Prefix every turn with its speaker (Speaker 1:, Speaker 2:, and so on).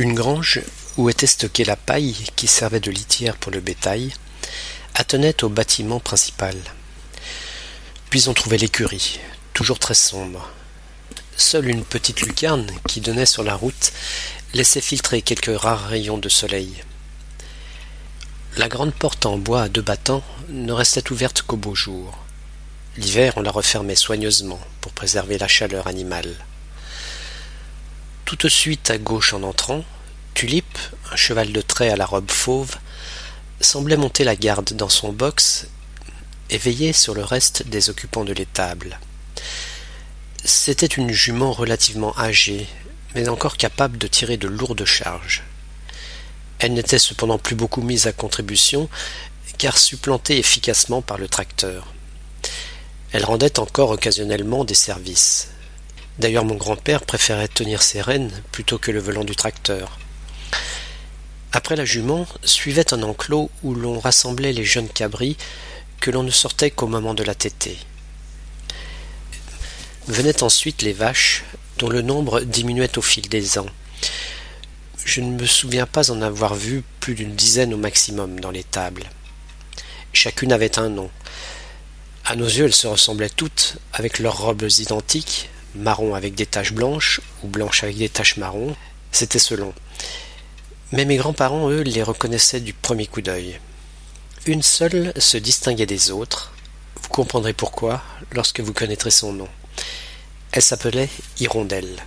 Speaker 1: Une grange où était stockée la paille qui servait de litière pour le bétail attenait au bâtiment principal. Puis on trouvait l'écurie, toujours très sombre. Seule une petite lucarne qui donnait sur la route laissait filtrer quelques rares rayons de soleil. La grande porte en bois à deux battants ne restait ouverte qu'au beau jour. L'hiver, on la refermait soigneusement pour préserver la chaleur animale. Tout de suite à gauche en entrant, Tulipe, un cheval de trait à la robe fauve, semblait monter la garde dans son box et veiller sur le reste des occupants de l'étable. C'était une jument relativement âgée, mais encore capable de tirer de lourdes charges. Elle n'était cependant plus beaucoup mise à contribution, car supplantée efficacement par le tracteur. Elle rendait encore occasionnellement des services. D'ailleurs mon grand-père préférait tenir ses rênes plutôt que le volant du tracteur. Après la jument, suivait un enclos où l'on rassemblait les jeunes cabris que l'on ne sortait qu'au moment de la tétée. Venaient ensuite les vaches, dont le nombre diminuait au fil des ans. Je ne me souviens pas en avoir vu plus d'une dizaine au maximum dans l'étable. Chacune avait un nom. À nos yeux, elles se ressemblaient toutes, avec leurs robes identiques, marron avec des taches blanches ou blanches avec des taches marron. C'était selon. Mais mes grands-parents, eux, les reconnaissaient du premier coup d'œil. Une seule se distinguait des autres. Vous comprendrez pourquoi lorsque vous connaîtrez son nom. Elle s'appelait Hirondelle.